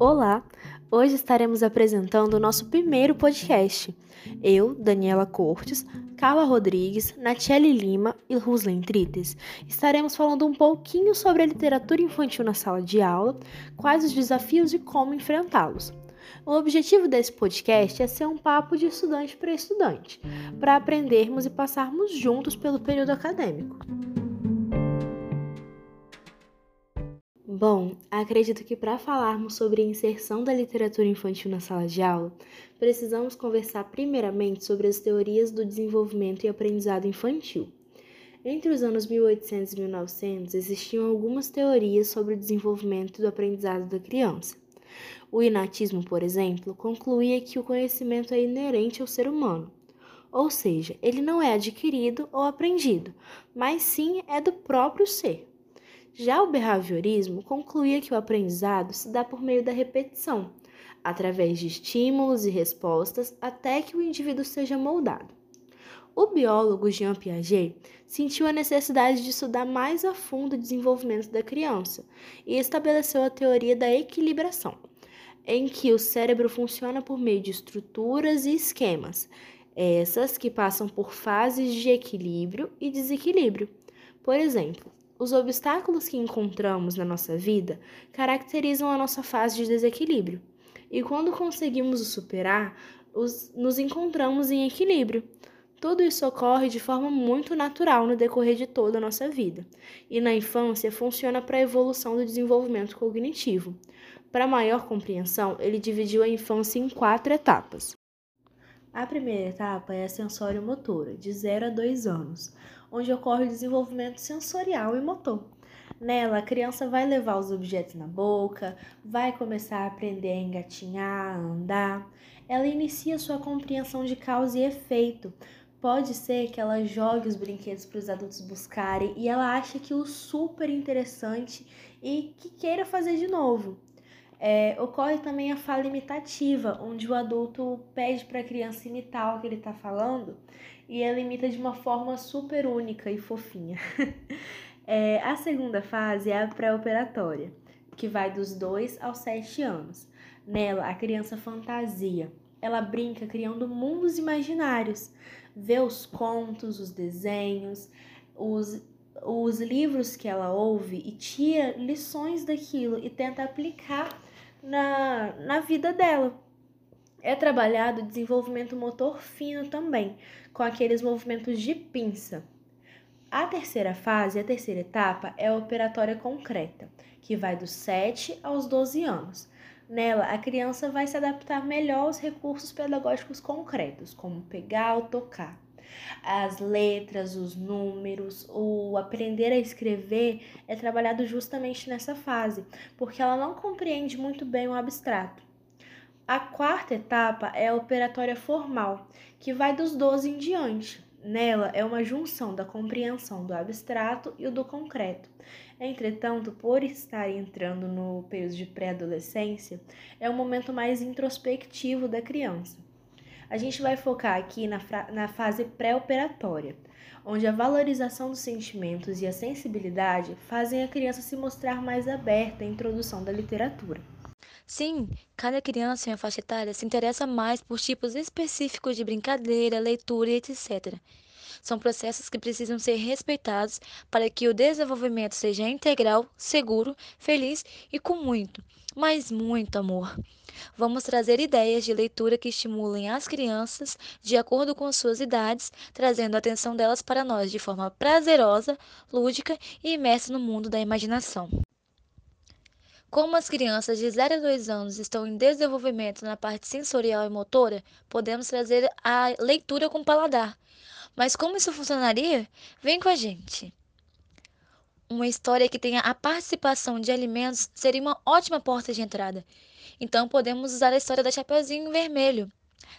Olá! Hoje estaremos apresentando o nosso primeiro podcast. Eu, Daniela Cortes, Carla Rodrigues, Natiele Lima e Ruslen Trites estaremos falando um pouquinho sobre a literatura infantil na sala de aula, quais os desafios e como enfrentá-los. O objetivo desse podcast é ser um papo de estudante para estudante, para aprendermos e passarmos juntos pelo período acadêmico. Bom, acredito que para falarmos sobre a inserção da literatura infantil na sala de aula, precisamos conversar primeiramente sobre as teorias do desenvolvimento e aprendizado infantil. Entre os anos 1800 e 1900, existiam algumas teorias sobre o desenvolvimento do aprendizado da criança. O inatismo, por exemplo, concluía que o conhecimento é inerente ao ser humano, ou seja, ele não é adquirido ou aprendido, mas sim é do próprio ser. Já o behaviorismo concluía que o aprendizado se dá por meio da repetição, através de estímulos e respostas, até que o indivíduo seja moldado. O biólogo Jean Piaget sentiu a necessidade de estudar mais a fundo o desenvolvimento da criança e estabeleceu a teoria da equilibração, em que o cérebro funciona por meio de estruturas e esquemas, essas que passam por fases de equilíbrio e desequilíbrio. Por exemplo, os obstáculos que encontramos na nossa vida caracterizam a nossa fase de desequilíbrio. E quando conseguimos o superar, os, nos encontramos em equilíbrio. Tudo isso ocorre de forma muito natural no decorrer de toda a nossa vida. E na infância funciona para a evolução do desenvolvimento cognitivo. Para maior compreensão, ele dividiu a infância em quatro etapas. A primeira etapa é a sensório-motora, de 0 a 2 anos, onde ocorre o desenvolvimento sensorial e motor. Nela, a criança vai levar os objetos na boca, vai começar a aprender a engatinhar, a andar. Ela inicia sua compreensão de causa e efeito. Pode ser que ela jogue os brinquedos para os adultos buscarem e ela ache aquilo super interessante e que queira fazer de novo. É, ocorre também a fala imitativa, onde o adulto pede para a criança imitar o que ele está falando e ela imita de uma forma super única e fofinha. é, a segunda fase é a pré-operatória, que vai dos 2 aos 7 anos. Nela, a criança fantasia. Ela brinca criando mundos imaginários, vê os contos, os desenhos, os os livros que ela ouve e tira lições daquilo e tenta aplicar na, na vida dela. É trabalhado o desenvolvimento motor fino também, com aqueles movimentos de pinça. A terceira fase, a terceira etapa, é a operatória concreta, que vai dos 7 aos 12 anos. Nela, a criança vai se adaptar melhor aos recursos pedagógicos concretos, como pegar ou tocar. As letras, os números, o aprender a escrever é trabalhado justamente nessa fase, porque ela não compreende muito bem o abstrato. A quarta etapa é a operatória formal, que vai dos 12 em diante. Nela é uma junção da compreensão do abstrato e do concreto. Entretanto, por estar entrando no período de pré-adolescência, é o momento mais introspectivo da criança. A gente vai focar aqui na, na fase pré-operatória, onde a valorização dos sentimentos e a sensibilidade fazem a criança se mostrar mais aberta à introdução da literatura. Sim, cada criança em faixa etária se interessa mais por tipos específicos de brincadeira, leitura e etc. São processos que precisam ser respeitados para que o desenvolvimento seja integral, seguro, feliz e com muito, mas muito amor. Vamos trazer ideias de leitura que estimulem as crianças de acordo com suas idades, trazendo a atenção delas para nós de forma prazerosa, lúdica e imersa no mundo da imaginação. Como as crianças de 0 a 2 anos estão em desenvolvimento na parte sensorial e motora, podemos trazer a leitura com paladar. Mas como isso funcionaria? Vem com a gente! Uma história que tenha a participação de alimentos seria uma ótima porta de entrada. Então podemos usar a história da Chapeuzinho Vermelho.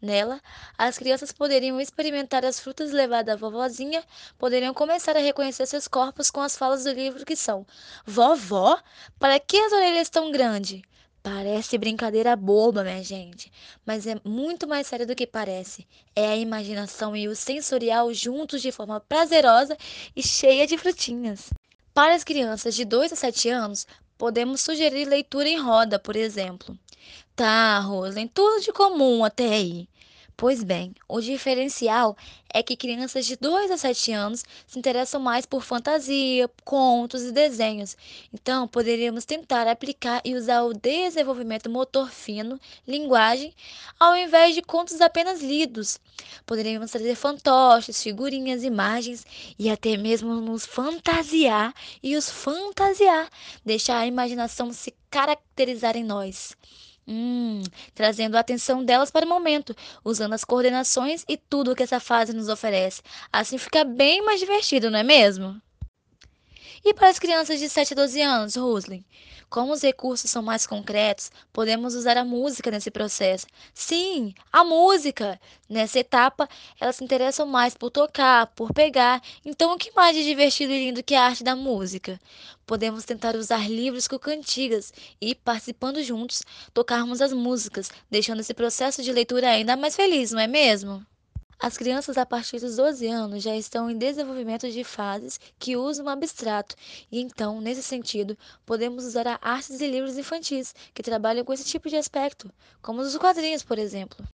Nela, as crianças poderiam experimentar as frutas levadas à vovozinha, poderiam começar a reconhecer seus corpos com as falas do livro que são: Vovó, para que as orelhas tão grandes? Parece brincadeira boba, minha gente, mas é muito mais sério do que parece. É a imaginação e o sensorial juntos de forma prazerosa e cheia de frutinhas. Para as crianças de 2 a 7 anos, Podemos sugerir leitura em roda, por exemplo. Tá, Rosen, tudo de comum até aí. Pois bem, o diferencial é que crianças de 2 a 7 anos se interessam mais por fantasia, contos e desenhos. Então, poderíamos tentar aplicar e usar o desenvolvimento motor fino, linguagem, ao invés de contos apenas lidos. Poderíamos trazer fantoches, figurinhas, imagens e até mesmo nos fantasiar e os fantasiar, deixar a imaginação se caracterizar em nós. Hum, trazendo a atenção delas para o momento, usando as coordenações e tudo o que essa fase nos oferece. Assim fica bem mais divertido, não é mesmo? E para as crianças de 7 a 12 anos, Ruslen? Como os recursos são mais concretos, podemos usar a música nesse processo. Sim, a música! Nessa etapa, elas se interessam mais por tocar, por pegar. Então, o que mais de divertido e lindo que a arte da música? Podemos tentar usar livros com cantigas e, participando juntos, tocarmos as músicas, deixando esse processo de leitura ainda mais feliz, não é mesmo? As crianças a partir dos 12 anos já estão em desenvolvimento de fases que usam o abstrato, e então, nesse sentido, podemos usar artes e livros infantis que trabalham com esse tipo de aspecto, como os quadrinhos, por exemplo.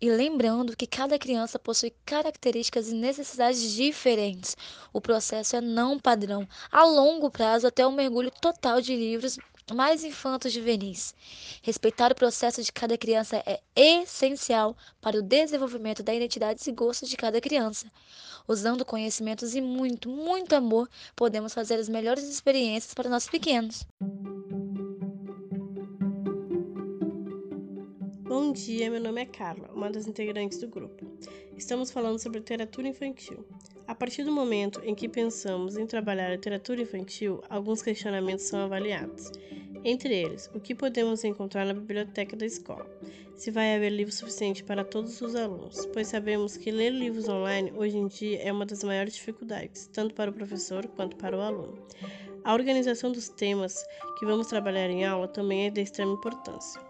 E lembrando que cada criança possui características e necessidades diferentes. O processo é não padrão, a longo prazo até o mergulho total de livros mais infantos juvenis. Respeitar o processo de cada criança é essencial para o desenvolvimento da identidade e gostos de cada criança. Usando conhecimentos e muito, muito amor, podemos fazer as melhores experiências para nossos pequenos. Bom dia, meu nome é Carla, uma das integrantes do grupo. Estamos falando sobre literatura infantil. A partir do momento em que pensamos em trabalhar literatura infantil, alguns questionamentos são avaliados. Entre eles, o que podemos encontrar na biblioteca da escola? Se vai haver livro suficiente para todos os alunos, pois sabemos que ler livros online hoje em dia é uma das maiores dificuldades, tanto para o professor quanto para o aluno. A organização dos temas que vamos trabalhar em aula também é de extrema importância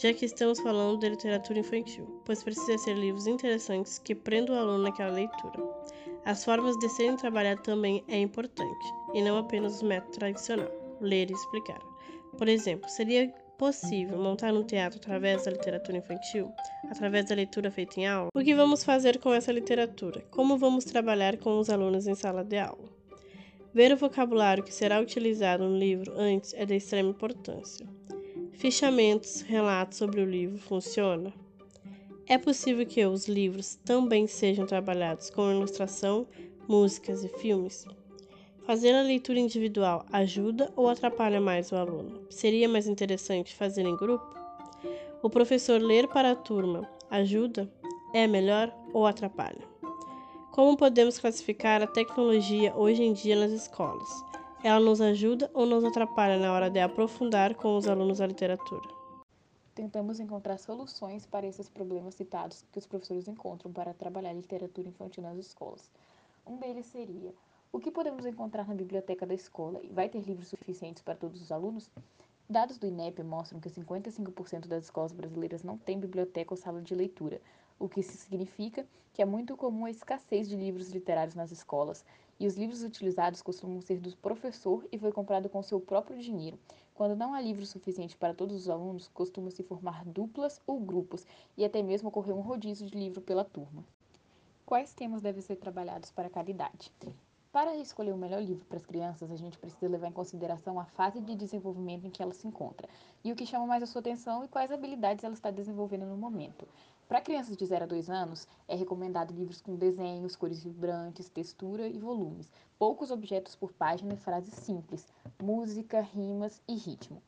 já que estamos falando de literatura infantil, pois precisa ser livros interessantes que prendam o aluno naquela leitura. As formas de serem trabalhadas também é importante, e não apenas o método tradicional, ler e explicar. Por exemplo, seria possível montar um teatro através da literatura infantil, através da leitura feita em aula? O que vamos fazer com essa literatura? Como vamos trabalhar com os alunos em sala de aula? Ver o vocabulário que será utilizado no livro antes é de extrema importância. Fichamentos, relatos sobre o livro funciona? É possível que os livros também sejam trabalhados com ilustração, músicas e filmes? Fazer a leitura individual ajuda ou atrapalha mais o aluno? Seria mais interessante fazer em grupo? O professor ler para a turma ajuda? É melhor ou atrapalha? Como podemos classificar a tecnologia hoje em dia nas escolas? Ela nos ajuda ou nos atrapalha na hora de aprofundar com os alunos a literatura? Tentamos encontrar soluções para esses problemas citados que os professores encontram para trabalhar literatura infantil nas escolas. Um deles seria: o que podemos encontrar na biblioteca da escola e vai ter livros suficientes para todos os alunos? Dados do INEP mostram que 55% das escolas brasileiras não têm biblioteca ou sala de leitura, o que significa que é muito comum a escassez de livros literários nas escolas, e os livros utilizados costumam ser do professor e foi comprado com seu próprio dinheiro. Quando não há livro suficiente para todos os alunos, costuma-se formar duplas ou grupos e até mesmo ocorrer um rodízio de livro pela turma. Quais temas devem ser trabalhados para cada idade? Para escolher o melhor livro para as crianças, a gente precisa levar em consideração a fase de desenvolvimento em que ela se encontra e o que chama mais a sua atenção e quais habilidades ela está desenvolvendo no momento. Para crianças de 0 a 2 anos, é recomendado livros com desenhos, cores vibrantes, textura e volumes, poucos objetos por página e frases simples, música, rimas e ritmo.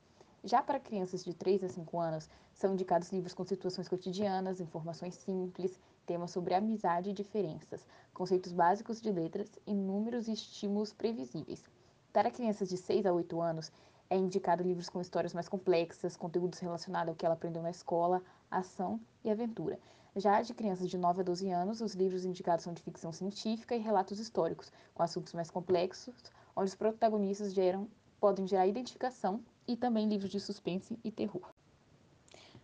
Já para crianças de 3 a 5 anos, são indicados livros com situações cotidianas, informações simples, temas sobre amizade e diferenças, conceitos básicos de letras e números e estímulos previsíveis. Para crianças de 6 a 8 anos, é indicado livros com histórias mais complexas, conteúdos relacionados ao que ela aprendeu na escola, ação e aventura. Já de crianças de 9 a 12 anos, os livros indicados são de ficção científica e relatos históricos, com assuntos mais complexos, onde os protagonistas geram, podem gerar identificação, e também livros de suspense e terror.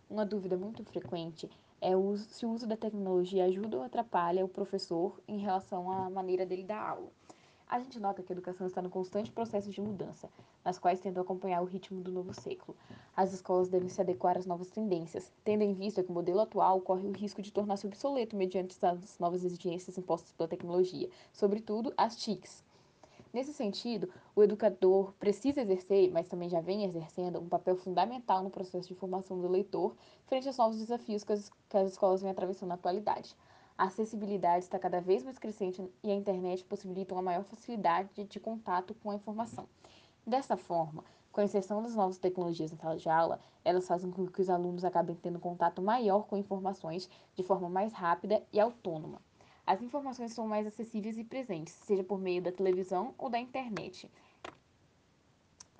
Uma dúvida muito frequente é o, se o uso da tecnologia ajuda ou atrapalha o professor em relação à maneira dele dar aula. A gente nota que a educação está no constante processo de mudança, nas quais tentam acompanhar o ritmo do novo século. As escolas devem se adequar às novas tendências, tendo em vista que o modelo atual corre o risco de tornar-se obsoleto mediante as novas exigências impostas pela tecnologia, sobretudo as TICs. Nesse sentido, o educador precisa exercer, mas também já vem exercendo, um papel fundamental no processo de formação do leitor frente aos novos desafios que as, que as escolas vêm atravessando na atualidade. A acessibilidade está cada vez mais crescente e a internet possibilita uma maior facilidade de contato com a informação. Dessa forma, com a inserção das novas tecnologias na sala de aula, elas fazem com que os alunos acabem tendo contato maior com informações de forma mais rápida e autônoma. As informações são mais acessíveis e presentes, seja por meio da televisão ou da internet.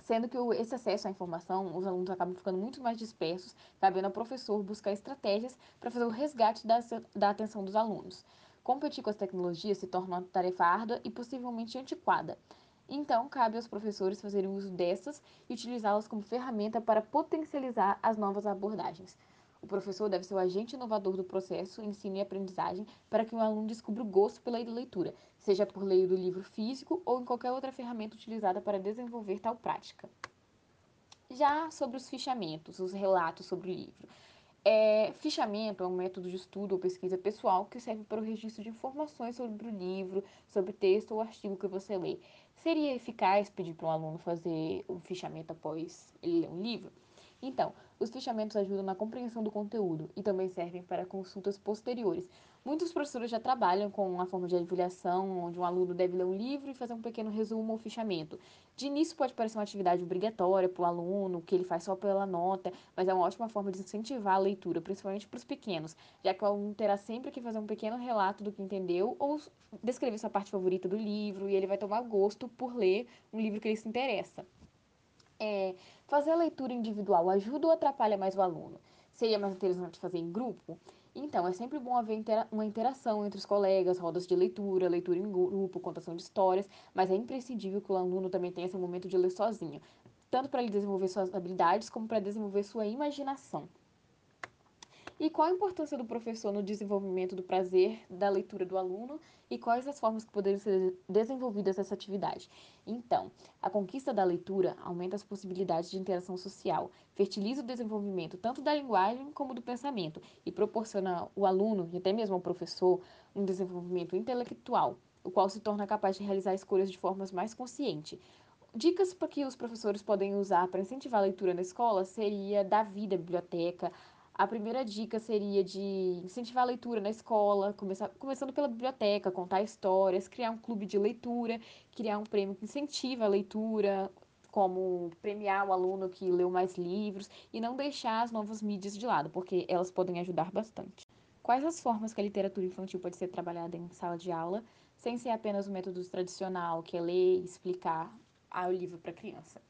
Sendo que esse acesso à informação, os alunos acabam ficando muito mais dispersos, cabendo ao professor buscar estratégias para fazer o resgate da, da atenção dos alunos. Competir com as tecnologias se torna uma tarefa árdua e possivelmente antiquada. Então, cabe aos professores fazerem uso dessas e utilizá-las como ferramenta para potencializar as novas abordagens. O professor deve ser o agente inovador do processo, ensino e aprendizagem para que o aluno descubra o gosto pela leitura, seja por meio do livro físico ou em qualquer outra ferramenta utilizada para desenvolver tal prática. Já sobre os fichamentos, os relatos sobre o livro. É, fichamento é um método de estudo ou pesquisa pessoal que serve para o registro de informações sobre o livro, sobre texto ou artigo que você lê. Seria eficaz pedir para um aluno fazer um fichamento após ele ler um livro? Então, os fichamentos ajudam na compreensão do conteúdo e também servem para consultas posteriores. Muitos professores já trabalham com uma forma de avaliação, onde um aluno deve ler um livro e fazer um pequeno resumo ou fichamento. De início pode parecer uma atividade obrigatória para o aluno, que ele faz só pela nota, mas é uma ótima forma de incentivar a leitura, principalmente para os pequenos, já que o aluno terá sempre que fazer um pequeno relato do que entendeu ou descrever sua parte favorita do livro e ele vai tomar gosto por ler um livro que ele se interessa. É, fazer a leitura individual ajuda ou atrapalha mais o aluno? Seria mais interessante fazer em grupo? Então, é sempre bom haver intera uma interação entre os colegas, rodas de leitura, leitura em grupo, contação de histórias, mas é imprescindível que o aluno também tenha esse momento de ler sozinho, tanto para ele desenvolver suas habilidades como para desenvolver sua imaginação. E qual a importância do professor no desenvolvimento do prazer da leitura do aluno e quais as formas que poderiam ser desenvolvidas essa atividade? Então, a conquista da leitura aumenta as possibilidades de interação social, fertiliza o desenvolvimento tanto da linguagem como do pensamento e proporciona ao aluno e até mesmo ao professor um desenvolvimento intelectual, o qual se torna capaz de realizar escolhas de formas mais consciente. Dicas para que os professores podem usar para incentivar a leitura na escola seria dar vida biblioteca, a primeira dica seria de incentivar a leitura na escola, começar, começando pela biblioteca, contar histórias, criar um clube de leitura, criar um prêmio que incentiva a leitura, como premiar o aluno que leu mais livros e não deixar as novas mídias de lado, porque elas podem ajudar bastante. Quais as formas que a literatura infantil pode ser trabalhada em sala de aula, sem ser apenas o método tradicional, que é ler e explicar o livro para a criança?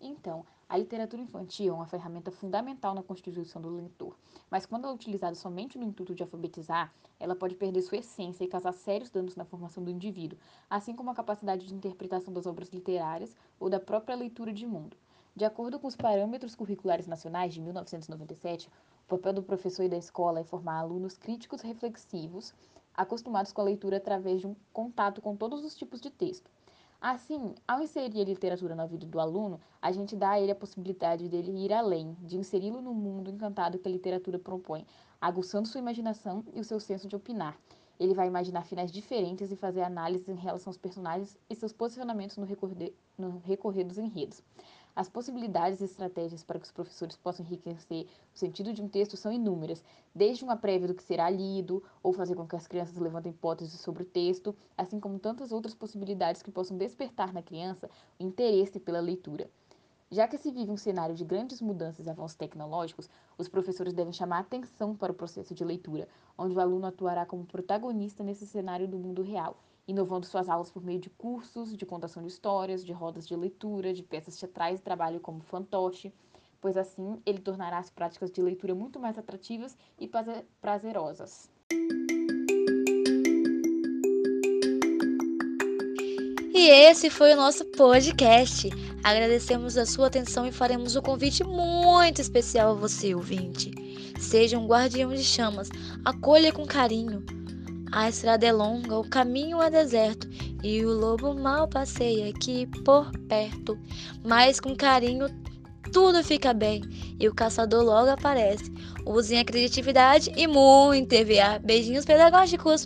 Então, a literatura infantil é uma ferramenta fundamental na constituição do leitor, mas quando é utilizada somente no intuito de alfabetizar, ela pode perder sua essência e causar sérios danos na formação do indivíduo, assim como a capacidade de interpretação das obras literárias ou da própria leitura de mundo. De acordo com os parâmetros curriculares nacionais de 1997, o papel do professor e da escola é formar alunos críticos reflexivos, acostumados com a leitura através de um contato com todos os tipos de texto. Assim, ao inserir a literatura na vida do aluno, a gente dá a ele a possibilidade dele ir além, de inseri-lo no mundo encantado que a literatura propõe, aguçando sua imaginação e o seu senso de opinar. Ele vai imaginar finais diferentes e fazer análises em relação aos personagens e seus posicionamentos no recorrer, no recorrer dos enredos. As possibilidades e estratégias para que os professores possam enriquecer o sentido de um texto são inúmeras, desde uma prévia do que será lido, ou fazer com que as crianças levantem hipóteses sobre o texto, assim como tantas outras possibilidades que possam despertar na criança o interesse pela leitura. Já que se vive um cenário de grandes mudanças e avanços tecnológicos, os professores devem chamar atenção para o processo de leitura, onde o aluno atuará como protagonista nesse cenário do mundo real inovando suas aulas por meio de cursos, de contação de histórias, de rodas de leitura, de peças teatrais e trabalho como fantoche, pois assim ele tornará as práticas de leitura muito mais atrativas e prazerosas. E esse foi o nosso podcast. Agradecemos a sua atenção e faremos um convite muito especial a você, ouvinte. Seja um guardião de chamas, acolha com carinho A estrada é longa, o caminho é deserto, e o lobo mal passeia aqui por perto. Mas com carinho tudo fica bem, e o caçador logo aparece. Usem a criatividade e muito EVA. Beijinhos pedagógicos!